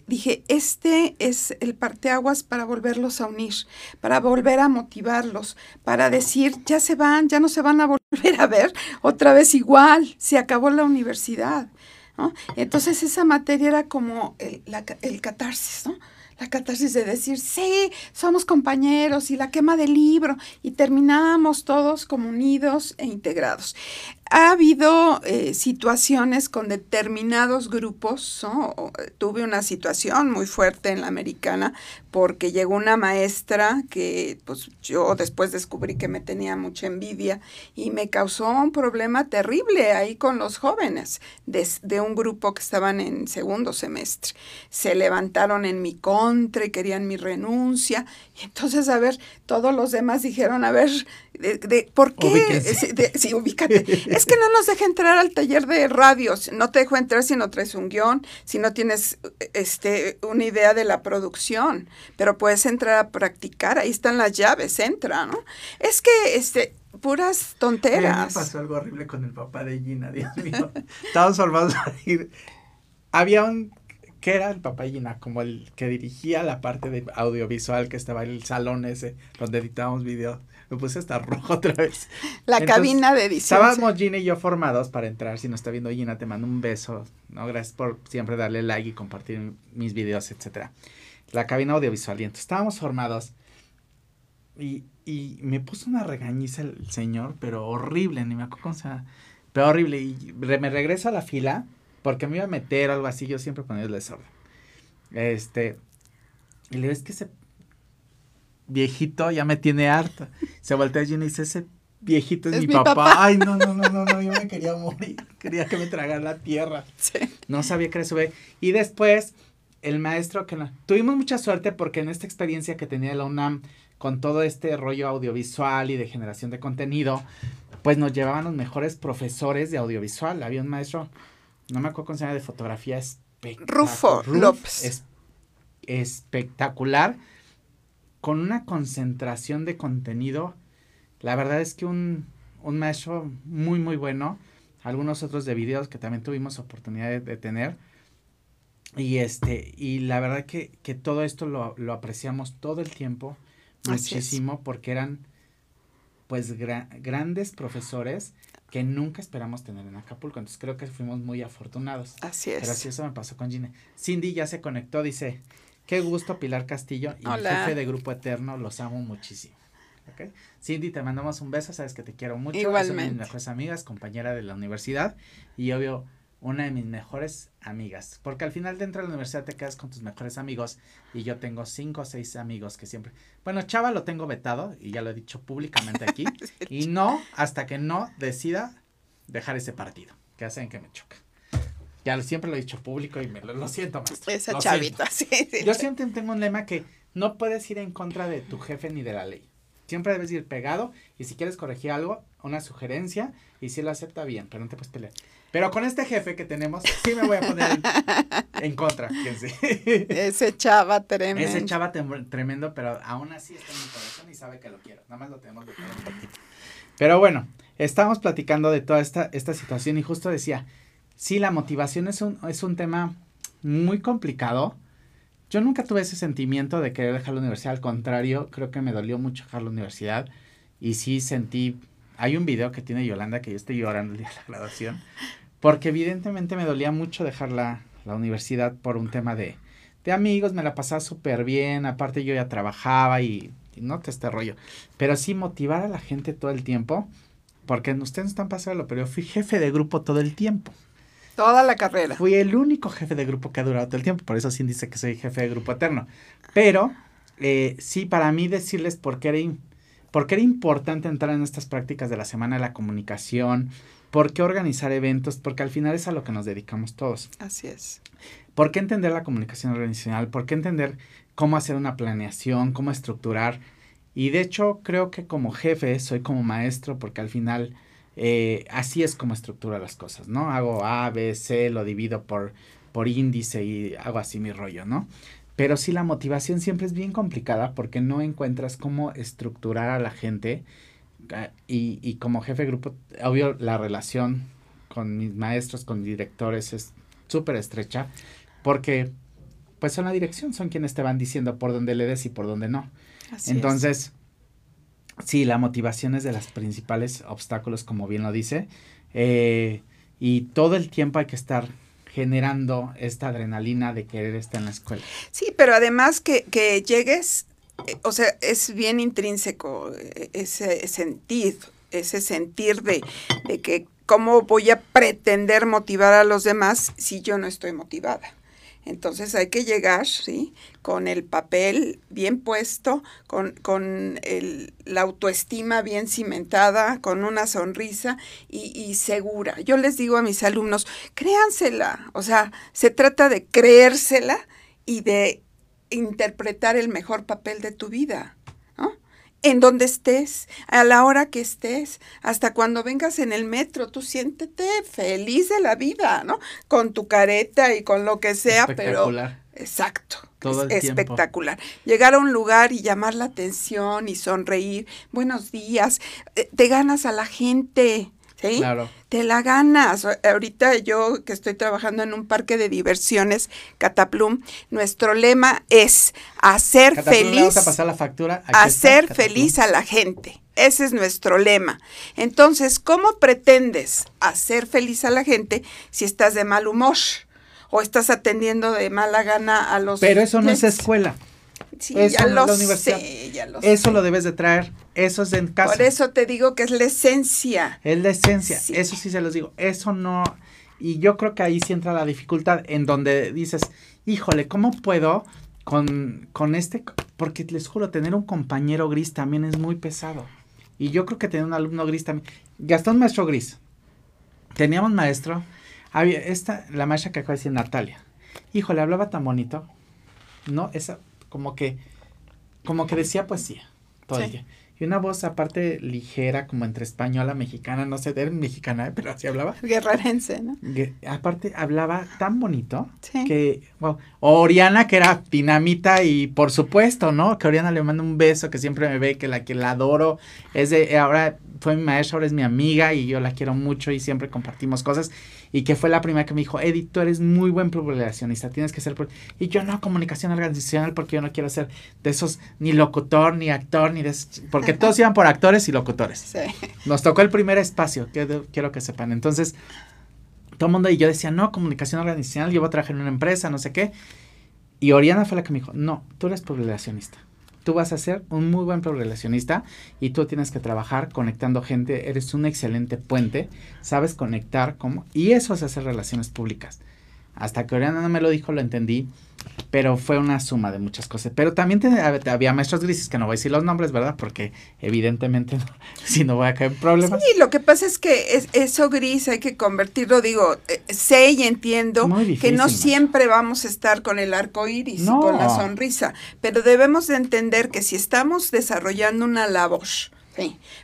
Dije, este es el parteaguas para volverlos a unir, para volver a motivarlos, para decir, ya se van, ya no se van a volver a ver otra vez igual, se acabó la universidad. Entonces esa materia era como el, el catarsis, ¿no? la catarsis de decir, sí, somos compañeros y la quema del libro y terminamos todos como unidos e integrados ha habido eh, situaciones con determinados grupos. Tuve una situación muy fuerte en la americana porque llegó una maestra que pues yo después descubrí que me tenía mucha envidia y me causó un problema terrible ahí con los jóvenes de, de un grupo que estaban en segundo semestre. Se levantaron en mi contra y querían mi renuncia. Y entonces, a ver, todos los demás dijeron, a ver, de, ¿Por qué? sí, ubícate. es que no nos deja entrar al taller de radios. No te dejo entrar si no traes un guion, si no tienes este, una idea de la producción. Pero puedes entrar a practicar. Ahí están las llaves, entra, ¿no? Es que, este, puras tonteras. me pasó algo horrible con el papá de Gina, Dios mío. Estábamos formados a ir. Había un que era el papá de Gina, como el que dirigía la parte de audiovisual que estaba en el salón ese donde editábamos videos me puse hasta *laughs* rojo otra vez. La cabina de edición. Estábamos Gina y yo formados para entrar. Si no está viendo Gina, te mando un beso. ¿no? Gracias por siempre darle like y compartir mis videos, etcétera. La cabina audiovisual. Y entonces estábamos formados. Y, y me puso una regañiza el señor, pero horrible, ni me acuerdo cómo se llama. Pero horrible. Y me regreso a la fila porque me iba a meter o algo así. Yo siempre ponía el desorden. Este. Y le digo, es que se viejito ya me tiene harta. Se voltea y dice, ese viejito es, mi, papá. Ay, no, no, no, no, no, yo me quería morir. *laughs* Quería que me tragara la tierra. No sabía que era su Y después, el maestro que no. Tuvimos mucha suerte porque en esta experiencia que tenía la UNAM con todo este rollo audiovisual y de generación de contenido, pues nos llevaban los mejores profesores de audiovisual. Había un maestro, no me acuerdo cómo se llama, de fotografía espectacular. Rufo López. Es, espectacular con una concentración de contenido. La verdad es que un, un maestro muy, muy bueno. Algunos otros de videos que también tuvimos oportunidad de, tener. Y este, y la verdad que, que todo esto lo, lo, apreciamos todo el tiempo muchísimo porque eran pues grandes profesores que nunca esperamos tener en Acapulco. Entonces creo que fuimos muy afortunados. Así es. Pero así eso me pasó con Gine. Cindy ya se conectó, dice, Qué gusto, Pilar Castillo y el jefe de Grupo Eterno, los amo muchísimo. ¿ok? Cindy, te mandamos un beso, sabes que te quiero mucho. Igualmente. Es una de mis mejores amigas, compañera de la universidad y obvio una de mis mejores amigas, porque al final dentro de la universidad te quedas con tus mejores amigos y yo tengo cinco o seis amigos que siempre, bueno, Chava lo tengo vetado y ya lo he dicho públicamente aquí *laughs* y no hasta que no decida dejar ese partido, que hacen que me choca. Ya siempre lo he dicho público y me lo, lo siento más. Esa chavita, sí, sí. Yo siempre tengo un lema que no puedes ir en contra de tu jefe ni de la ley. Siempre debes ir pegado y si quieres corregir algo, una sugerencia y si lo acepta bien, pero no te puedes pelear. Pero con este jefe que tenemos, sí me voy a poner en, *laughs* en contra. fíjense. Ese chava tremendo. Ese chava tremendo, pero aún así está en mi corazón y sabe que lo quiero. Nada más lo tenemos de. Pero bueno, estamos platicando de toda esta, esta situación y justo decía, sí, la motivación es un, es un tema muy complicado. Yo nunca tuve ese sentimiento de querer dejar la universidad, al contrario, creo que me dolió mucho dejar la universidad y sí sentí, hay un video que tiene Yolanda que yo estoy llorando el día de la graduación, porque evidentemente me dolía mucho dejar la, la universidad por un tema de, de amigos, me la pasaba súper bien, aparte yo ya trabajaba y, y no te este rollo, pero sí motivar a la gente todo el tiempo, porque ustedes no están pasando, pero yo fui jefe de grupo todo el tiempo. Toda la carrera. Fui el único jefe de grupo que ha durado todo el tiempo, por eso sí dice que soy jefe de grupo eterno. Pero eh, sí, para mí decirles por qué, era, por qué era importante entrar en estas prácticas de la Semana de la Comunicación, por qué organizar eventos, porque al final es a lo que nos dedicamos todos. Así es. ¿Por qué entender la comunicación organizacional? ¿Por qué entender cómo hacer una planeación, cómo estructurar? Y de hecho creo que como jefe soy como maestro porque al final eh, así es como estructura las cosas, ¿no? Hago A, B, C, lo divido por, por índice y hago así mi rollo, ¿no? Pero sí la motivación siempre es bien complicada porque no encuentras cómo estructurar a la gente ah, y, y como jefe de grupo, obvio la relación con mis maestros, con mis directores es súper estrecha porque pues son la dirección, son quienes te van diciendo por dónde le des y por dónde no. Así es. Sí, la motivación es de los principales obstáculos, como bien lo dice, eh, y todo el tiempo hay que estar generando esta adrenalina de querer estar en la escuela. Sí, pero además que, que llegues, eh, o sea, es bien intrínseco eh, ese sentir, ese sentir de, de que cómo voy a pretender motivar a los demás si yo no estoy motivada. Entonces hay que llegar, ¿sí? Con el papel bien puesto, con, con el- la autoestima bien cimentada, con una sonrisa y, y segura. Yo les digo a mis alumnos, créansela. O sea, se trata de creérsela y de interpretar el mejor papel de tu vida. En donde estés, a la hora que estés, hasta cuando vengas en el metro, tú siéntete feliz de la vida, ¿no? Con tu careta y con lo que sea, pero Espectacular. exacto, Todo es el tiempo. espectacular. Llegar a un lugar y llamar la atención y sonreír, buenos días, eh, te ganas a la gente, ¿sí? Claro. Te la ganas. Ahorita yo que estoy trabajando en un parque de diversiones, Cataplum, nuestro lema es hacer Cataplum, feliz, Vamos a pasar la factura. Aquí hacer feliz a la gente. Ese es nuestro lema. Entonces, ¿cómo pretendes hacer feliz a la gente si estás de mal humor? O estás atendiendo de mala gana a los... Pero eso no es escuela. Sí, eso ya lo sé, ya lo Eso sé. lo debes de traer. Eso es en casa. Por eso te digo que es la esencia. Es la esencia, Sí. eso sí se los digo, eso no, y yo creo que ahí sí entra la dificultad, en donde dices, híjole, ¿cómo puedo con, con este, porque les juro, tener un compañero gris también es muy pesado, y yo creo que tener un alumno gris también, Gastón maestro gris, teníamos maestro, había esta, la maestra que acaba de decir Natalia, híjole, hablaba tan bonito, ¿no? Esa, como que, como que decía poesía, todo el Sí. día. Y una voz aparte ligera, como entre española, mexicana, no sé, era mexicana, ¿eh? *laughs* pero así hablaba. Guerrerense, ¿no? Que, aparte hablaba tan bonito Sí. que, wow. Oriana, que era dinamita y por supuesto, ¿no? Que Oriana le manda un beso, que siempre me ve, que la que la adoro. Es de, ahora fue mi maestra, ahora es mi amiga y yo la quiero mucho y siempre compartimos cosas. Y que fue la primera que me dijo, Edith, tú eres muy buen publicacionista, tienes que ser... pu-". Y yo no, comunicación organizacional, porque yo no quiero ser de esos, ni locutor, ni actor, ni de... esos- Porque *laughs* todos iban por actores y locutores. Sí. Nos tocó el primer espacio, que de- quiero que sepan. Entonces, todo el mundo y yo decía, no, comunicación organizacional, yo voy a trabajar en una empresa, no sé qué. Y Oriana fue la que me dijo, no, tú eres publicacionista. Tú vas a ser un muy buen relacionista y tú tienes que trabajar conectando gente, eres un excelente puente, sabes conectar como y eso es hacer relaciones públicas. Hasta que Oriana no me lo dijo, lo entendí, pero fue una suma de muchas cosas. Pero también había maestros grises, que no voy a decir los nombres, ¿verdad? Porque evidentemente *laughs* si no voy a caer en problemas. Sí, lo que pasa es que es, eso gris hay que convertirlo, digo, eh, sé y entiendo que no siempre vamos a estar con el arco iris y con la sonrisa, pero debemos de entender que si estamos desarrollando una labor,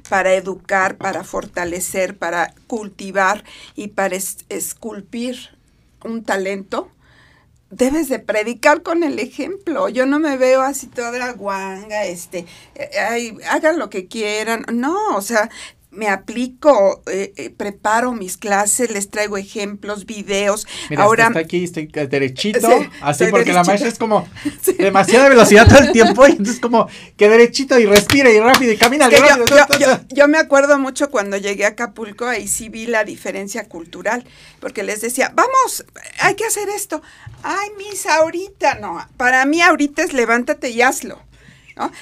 para educar, para fortalecer, para cultivar y para esculpir un talento, debes de predicar con el ejemplo. Yo no me veo así toda guanga, este, eh, hagan lo que quieran. No, o sea, me aplico, eh, eh, preparo mis clases, les traigo ejemplos, videos. Mira, Ahora está aquí, estoy derechito, así porque la maestra es como *laughs* demasiada velocidad todo el tiempo y entonces como que derechito y respira y rápido y camina. yo, me acuerdo mucho cuando llegué a Acapulco, ahí sí vi la diferencia cultural, porque les decía, vamos, hay que hacer esto. Ay, misa, ahorita no. Para mí ahorita es levántate y hazlo.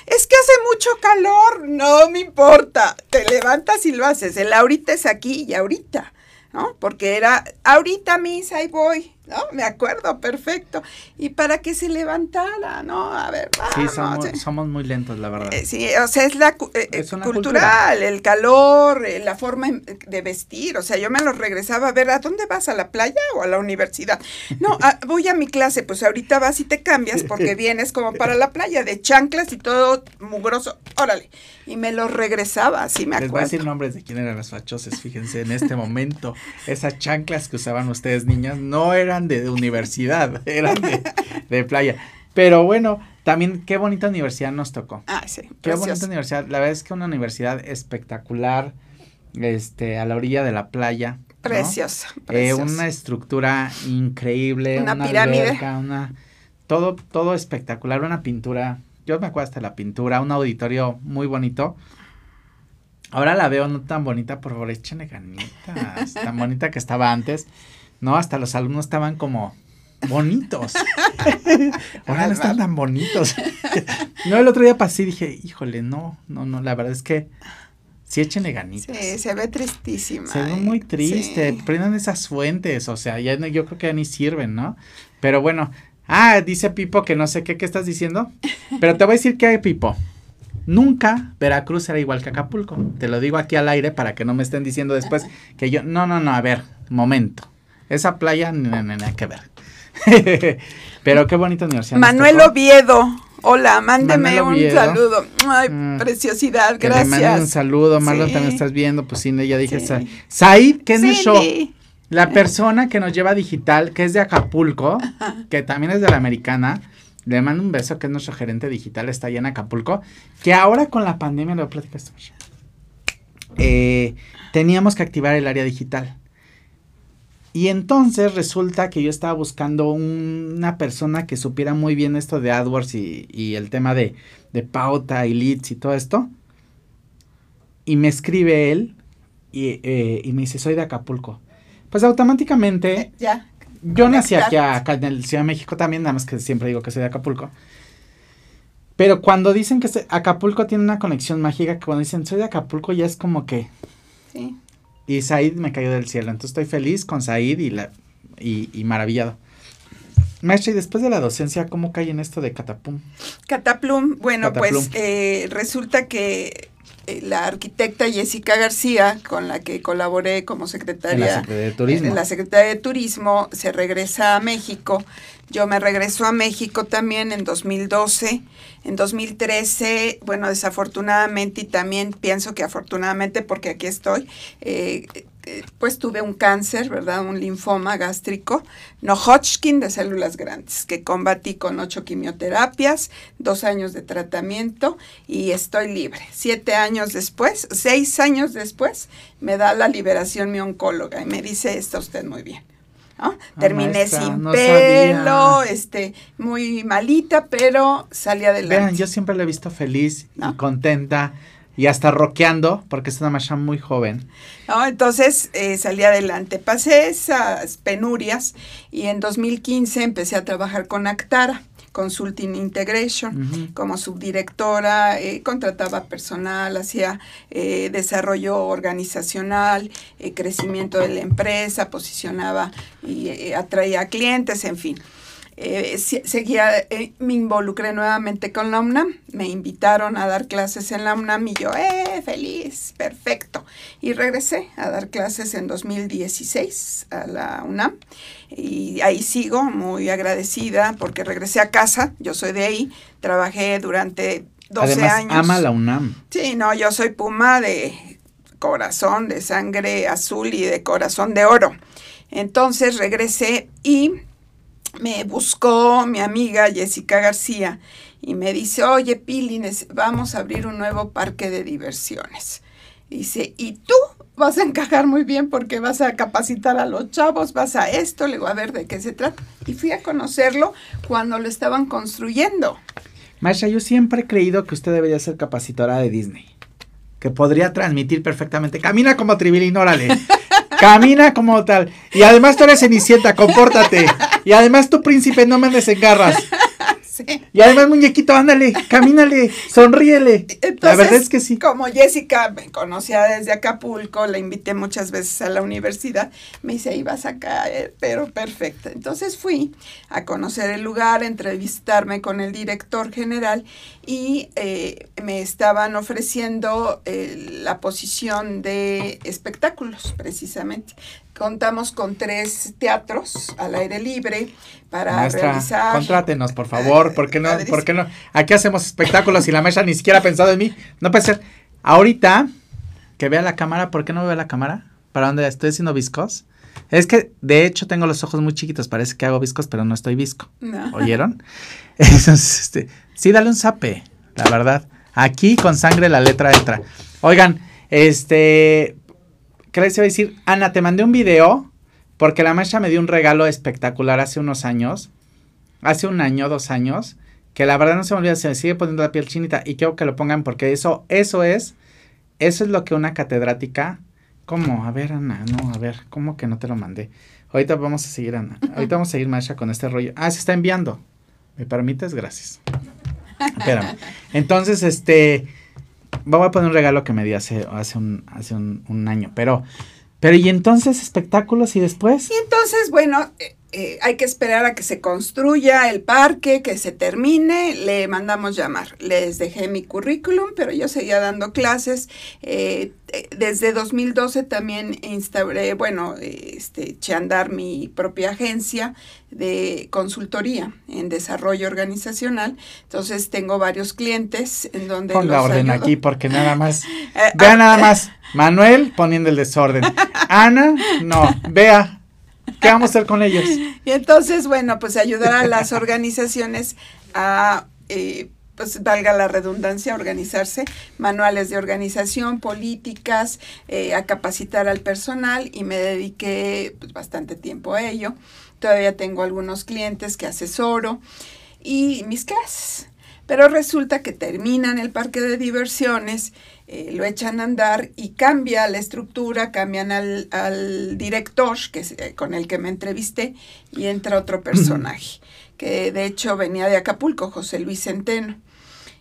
Es que hace mucho calor, no me importa, te levantas y lo haces. El ahorita es aquí y ahorita, ¿no? Porque era ahorita misa, ahí voy, ¿no? Me acuerdo, perfecto. Y para que se levantara, ¿no? A ver, vamos. Sí, somos, muy lentos, la verdad. Eh, sí, o sea, es la eh, cultural, el calor, eh, la forma de vestir. O sea, yo me lo regresaba a ver, ¿a dónde vas? ¿A la playa o a la universidad? No, voy a mi clase, pues ahorita vas y te cambias porque *laughs* vienes como para la playa, de chanclas y todo mugroso. Órale. Y me lo regresaba, así me acuerdo. Les voy a decir nombres de quién eran las fachoses, fíjense, en este momento. Esas chanclas que usaban ustedes, niñas, no eran de, universidad, *laughs* eran de, playa. Pero bueno, también qué bonita universidad nos tocó. Ah, sí. Qué bonita universidad. La verdad es que una universidad espectacular, este, a la orilla de la playa. Preciosa. Eh, una estructura increíble. Una, pirámide. una, todo, todo espectacular, una pintura. Yo me acuerdo hasta la pintura, un auditorio muy bonito. Ahora la veo no tan bonita, por favor, échenle ganitas. tan bonita que estaba antes. No, hasta los alumnos estaban como bonitos. *laughs* Ahora no están tan bonitos. no, el otro día pasé y dije, híjole, no, no, no, la verdad es que sí échenle ganitas. Sí, se ve tristísima. Se ve muy triste. Prendan esas fuentes, o sea, ya yo creo que ya ni sirven, ¿no? Pero bueno, ah, dice Pipo que no sé qué, ¿qué estás diciendo? Pero te voy a decir que hay Pipo. Nunca Veracruz será igual que Acapulco. Te lo digo aquí al aire para que no me estén diciendo después que yo, no, no, no, a ver, momento. Esa playa, nada que ver. *laughs* Pero qué bonita universidad. Manuel Oviedo. Hola, mándeme un saludo. Ay, mm. preciosidad, gracias. un saludo, Marlon, también estás viendo, pues sí, ya dije, sí. Said show. la persona que nos lleva digital, que es de Acapulco, que también es de la americana, le mando un beso, que es nuestro gerente digital, está allá en Acapulco, que ahora con la pandemia, lo esto, eh, teníamos que activar el área digital. Y entonces resulta que yo estaba buscando una persona que supiera muy bien esto de AdWords y, el tema de, pauta y leads y todo esto. Y me escribe él y, eh, me dice, soy de Acapulco. Pues automáticamente... Ya. Yo nací aquí acá en el Ciudad de México también, nada más que siempre digo que soy de Acapulco. Pero cuando dicen que Acapulco tiene una conexión mágica, que cuando dicen soy de Acapulco ya es como que... Sí. Y Said me cayó del cielo. Entonces estoy feliz con Said y, la, y, maravillado. Maestra, y después de la docencia, ¿cómo cae en esto de Cataplum? Cataplum, bueno, pues eh, resulta que eh, la arquitecta Jessica García, con la que colaboré como secretaria, de Turismo. en la Secretaría de Turismo, se regresa a México yo me regreso a México también en 2012. En 2013, bueno, desafortunadamente y también pienso que afortunadamente porque aquí estoy, eh, eh, pues tuve un cáncer, ¿verdad? Un linfoma gástrico, no Hodgkin de células grandes, que combatí con ocho quimioterapias, dos años de tratamiento y estoy libre. Siete años después, seis años después, me da la liberación mi oncóloga y me dice, está usted muy bien. Ah, Terminé sin pelo, este, muy malita, pero salí adelante. Vean, yo siempre la he visto feliz y contenta y hasta roqueando, porque es una macha muy joven. No, entonces eh, salí adelante. Pasé esas penurias y en 2015 empecé a trabajar con Actara Consulting Integration como subdirectora, eh, contrataba personal, hacía eh, desarrollo organizacional, eh, crecimiento de la empresa, posicionaba y atraía clientes, en fin. Eh, seguía, eh, me involucré nuevamente con la UNAM, me invitaron a dar clases en la UNAM y yo, ¡eh, feliz, perfecto! Y regresé a dar clases en 2016 a la UNAM y ahí sigo muy agradecida porque regresé a casa, yo soy de ahí, trabajé durante 12 Además, años. ama la UNAM. Sí, no, yo soy puma de corazón, de sangre azul y de corazón de oro. Entonces regresé y me buscó mi amiga Jessica García y me dice, oye Pili, vamos a abrir un nuevo parque de diversiones. Dice, ¿y tú? Vas a encajar muy bien porque vas a capacitar a los chavos, vas a esto, le voy a ver de qué se trata. Y fui a conocerlo cuando lo estaban construyendo. Masha, yo siempre he creído que usted debería ser capacitora de Disney. Que podría transmitir perfectamente. Camina como Tribilín, órale. *laughs* Camina como tal. Y además tú eres cenicienta, compórtate. Y además tu príncipe, no me andes en garras. Y además, muñequito, ándale, camínale, sonríele. la verdad es que sí. Como Jessica me conocía desde Acapulco, la invité muchas veces a la universidad, me dice, ibas a caer, pero perfecta. Entonces fui a conocer el lugar, entrevistarme con el director general y eh, me estaban ofreciendo eh, la posición de espectáculos, precisamente contamos con tres teatros al aire libre para Maestra, realizar. Contrátenos, por favor, ¿por qué no? ¿Por qué no? Aquí hacemos espectáculos y la mesa ni siquiera ha pensado en mí. No puede ser. Ahorita que vea la cámara, ¿por qué no veo la cámara? ¿Para dónde estoy haciendo viscos? Es que de hecho tengo los ojos muy chiquitos, parece que hago viscos, pero no estoy visco. *laughs* ¿Oyeron? *laughs* Entonces, este, sí, dale un zape, la verdad. Aquí con sangre la letra entra. Oigan, este, ¿qué les iba a decir? Ana, te mandé un video porque la maestra me dio un regalo espectacular hace unos años, hace un año, dos años, que la verdad no se me olvida, se me sigue poniendo la piel chinita y quiero que lo pongan porque eso, eso es, eso es lo que una catedrática, ¿cómo? A ver, Ana, no, a ver, ¿cómo que no te lo mandé? Ahorita vamos a seguir, Ana, ahorita vamos a seguir, maestra, con este rollo. Ah, se está enviando. ¿Me permites? Gracias. *laughs* Espérame. Entonces, este, voy a poner un regalo que me di hace, hace, un, hace un, año, pero, pero ¿y entonces espectáculos y después? Y entonces, bueno, eh, eh, hay que esperar a que se construya el parque, que se termine, le mandamos llamar. Les dejé mi currículum, pero yo seguía dando clases. Eh, desde 2012 también instauré, bueno, este, eché a andar mi propia agencia de consultoría en desarrollo organizacional. Entonces tengo varios clientes en donde... Pon la orden aquí porque nada más... *laughs* vea nada más. Manuel poniendo el desorden. Ana, no. Vea, ¿Qué vamos a hacer con ellos? *laughs* Y entonces, bueno, pues ayudar a las organizaciones a, eh, pues valga la redundancia, organizarse, manuales de organización, políticas, eh, a capacitar al personal y me dediqué pues, bastante tiempo a ello. Todavía tengo algunos clientes que asesoro y mis clases. Pero resulta que terminan el parque de diversiones, eh, lo echan a andar y cambia la estructura, cambian al, director que eh, con el que me entrevisté y entra otro personaje, que de hecho venía de Acapulco, José Luis Centeno.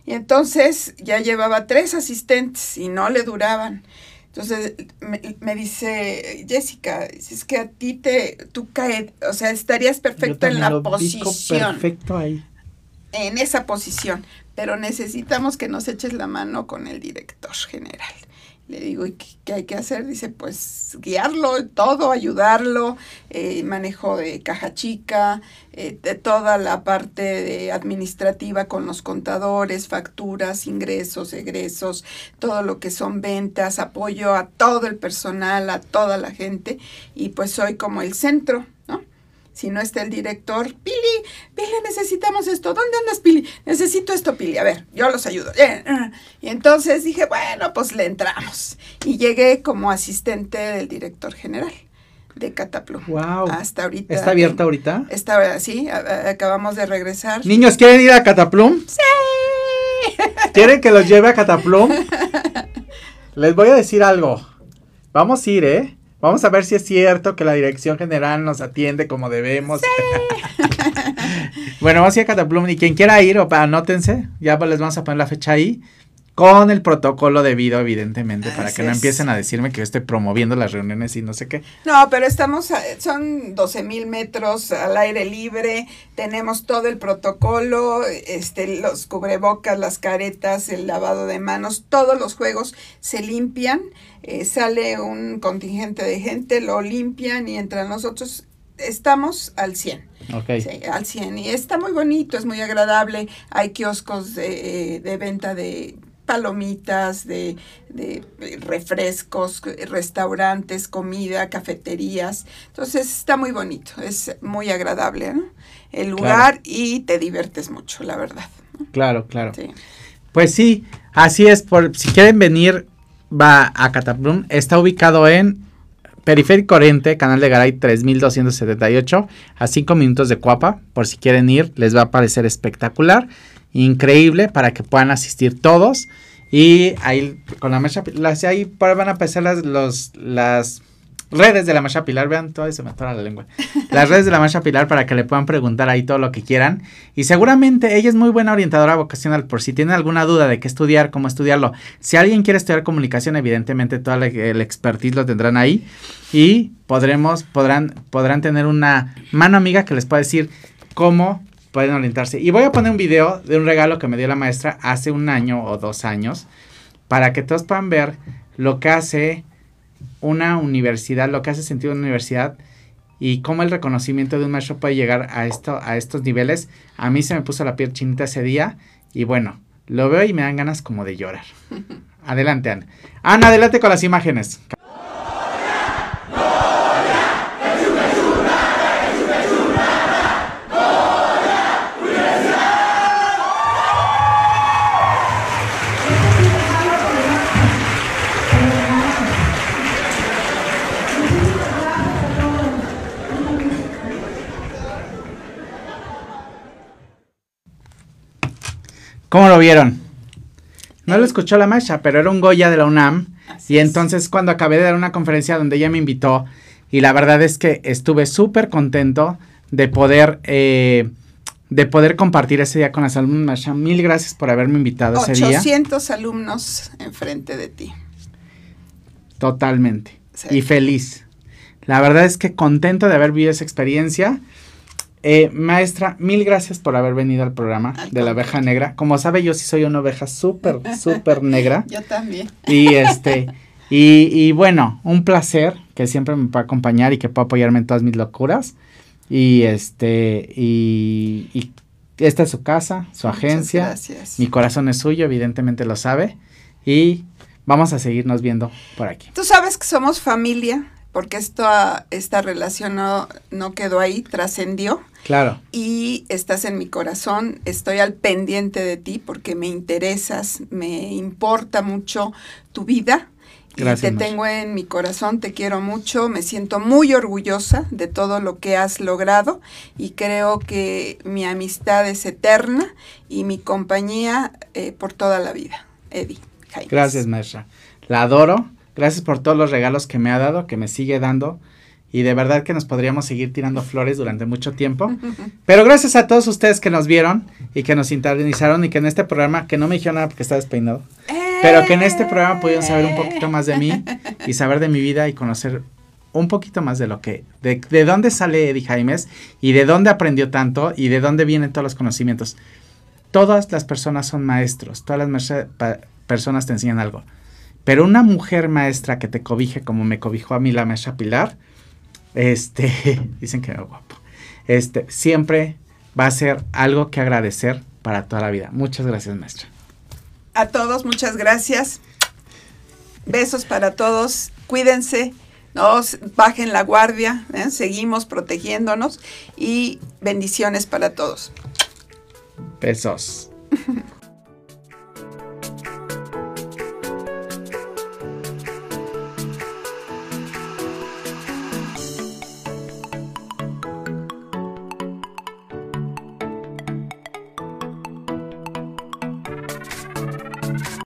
Y entonces ya llevaba tres asistentes y no le duraban. Entonces me, dice Jessica, es que a ti te, tú caes, o sea, estarías perfecto en la posición. Perfecto ahí en esa posición, pero necesitamos que nos eches la mano con el director general. Le digo, ¿y qué, hay que hacer? Dice, pues guiarlo, todo, ayudarlo, eh, manejo de caja chica, eh, de toda la parte de administrativa con los contadores, facturas, ingresos, egresos, todo lo que son ventas, apoyo a todo el personal, a toda la gente, y pues soy como el centro si no está el director, Pili, Pili, necesitamos esto. ¿Dónde andas, Pili? Necesito esto, Pili. A ver, yo los ayudo. Eh, eh. Y entonces dije, bueno, pues le entramos. Y llegué como asistente del director general de Cataplum. Wow. Hasta ahorita. ¿Está abierta ahorita? Está, sí, acabamos de regresar. Niños, ¿quieren ir a Cataplum? Sí. *laughs* ¿Quieren que los lleve a Cataplum? Les voy a decir algo. Vamos a ir, ¿eh? Vamos a ver si es cierto que la dirección general nos atiende como debemos. *laughs* bueno, vamos a ir a Cataplum y quien quiera ir, anótense, ya les vamos a poner la fecha ahí con el protocolo debido, evidentemente, para que no empiecen a decirme que yo estoy promoviendo las reuniones y no sé qué. No, pero estamos, son 12 mil metros al aire libre, tenemos todo el protocolo, este, los cubrebocas, las caretas, el lavado de manos, todos los juegos se limpian, eh, sale un contingente de gente, lo limpian y entre nosotros estamos al 100. Okay. Sí, al 100. Y está muy bonito, es muy agradable. Hay kioscos de, de venta de palomitas, de, refrescos, restaurantes, comida, cafeterías. Entonces está muy bonito, es muy agradable el lugar y te diviertes mucho, la verdad. Claro, claro. Pues sí, así es. Por, si quieren venir, va a Cataplum. Está ubicado en Periférico Oriente, Canal de Garay 3278, a 5 minutos de Cuapa. Por si quieren ir, les va a parecer espectacular increíble para que puedan asistir todos. Y ahí con la marcha las ahí van a empezar las, los, las redes de la marcha pilar, vean, todo se me atora la lengua. *laughs* Las redes de la marcha pilar para que le puedan preguntar ahí todo lo que quieran. Y seguramente ella es muy buena orientadora vocacional por si tienen alguna duda de qué estudiar, cómo estudiarlo. Si alguien quiere estudiar comunicación, evidentemente todo el, expertise lo tendrán ahí y podremos, podrán, podrán tener una mano amiga que les pueda decir cómo pueden orientarse. Y voy a poner un video de un regalo que me dio la maestra hace un año o dos años para que todos puedan ver lo que hace una universidad, lo que hace sentido una universidad y cómo el reconocimiento de un maestro puede llegar a, esto, a estos niveles. A mí se me puso la piel chinita ese día y bueno, lo veo y me dan ganas como de llorar. *laughs* Adelante, Ana. Ana, adelante con las imágenes. ¿Cómo lo vieron? No lo escuchó la maestra, pero era un Goya de la UNAM. y entonces cuando acabé de dar una conferencia donde ella me invitó, y la verdad es que estuve súper contento de poder, eh, de poder compartir ese día con las alumnas. Mil gracias por haberme invitado ese día. 800 alumnos enfrente de ti. Totalmente. Y feliz. La verdad es que contento de haber vivido esa experiencia eh, maestra, mil gracias por haber venido al programa de la oveja negra. Como sabe, yo sí soy una oveja súper, súper negra. *laughs* Yo también. Y este, y, y, bueno, un placer que siempre me pueda acompañar y que pueda apoyarme en todas mis locuras. Y este, y, y esta es su casa, su agencia. Gracias. Mi corazón es suyo, evidentemente lo sabe. Y vamos a seguirnos viendo por aquí. Tú sabes que somos familia porque esto, esta relación no, no quedó ahí, trascendió. Claro. Y estás en mi corazón, estoy al pendiente de ti porque me interesas, me importa mucho tu vida. Gracias, y te tengo en mi corazón, te quiero mucho, me siento muy orgullosa de todo lo que has logrado y creo que mi amistad es eterna y mi compañía eh, por toda la vida. Eddie. Gracias, maestra. La adoro Gracias por todos los regalos que me ha dado, que me sigue dando. Y de verdad que nos podríamos seguir tirando flores durante mucho tiempo. *laughs* Pero gracias a todos ustedes que nos vieron y que nos sintonizaron y que en este programa, que no me dijeron nada porque está despeinado, pero que en este programa pudieron saber un poquito más de mí y saber de mi vida y conocer un poquito más de lo que, de, de dónde sale Eddie Jaimes y de dónde aprendió tanto y de dónde vienen todos los conocimientos. Todas las personas son maestros, todas las personas te enseñan algo. Pero una mujer maestra que te cobije como me cobijó a mí la maestra Pilar, este, *laughs* dicen que era guapo, este, siempre va a ser algo que agradecer para toda la vida. Muchas gracias, maestra. A todos, muchas gracias. Besos para todos. Cuídense, no bajen la guardia, ¿eh? seguimos protegiéndonos y bendiciones para todos. Besos. *laughs*